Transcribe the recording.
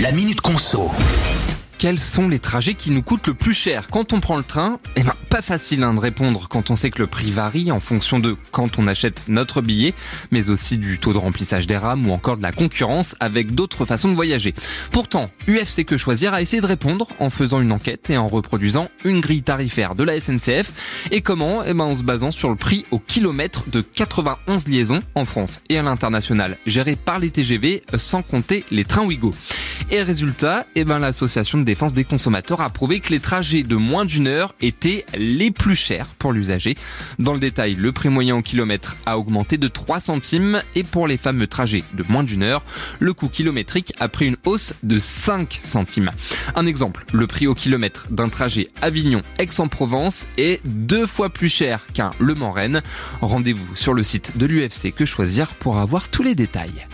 La Minute Conso. Quels sont les trajets qui nous coûtent le plus cher quand on prend le train Eh ben, pas facile hein, de répondre quand on sait que le prix varie en fonction de quand on achète notre billet, mais aussi du taux de remplissage des rames ou encore de la concurrence avec d'autres façons de voyager. Pourtant, UFC Que Choisir a essayé de répondre en faisant une enquête et en reproduisant une grille tarifaire de la SNCF. Et comment Eh ben, en se basant sur le prix au kilomètre de 91 liaisons en France et à l'international, gérées par les TGV sans compter les trains Ouigo. Et résultat, eh ben, l'association de défense des consommateurs a prouvé que les trajets de moins d'une heure étaient les plus chers pour l'usager. Dans le détail, le prix moyen au kilomètre a augmenté de 3 centimes et pour les fameux trajets de moins d'une heure, le coût kilométrique a pris une hausse de 5 centimes. Un exemple, le prix au kilomètre d'un trajet Avignon-Aix-en-Provence est deux fois plus cher qu'un Le Mans-Rennes. Rendez-vous sur le site de l'UFC Que Choisir pour avoir tous les détails.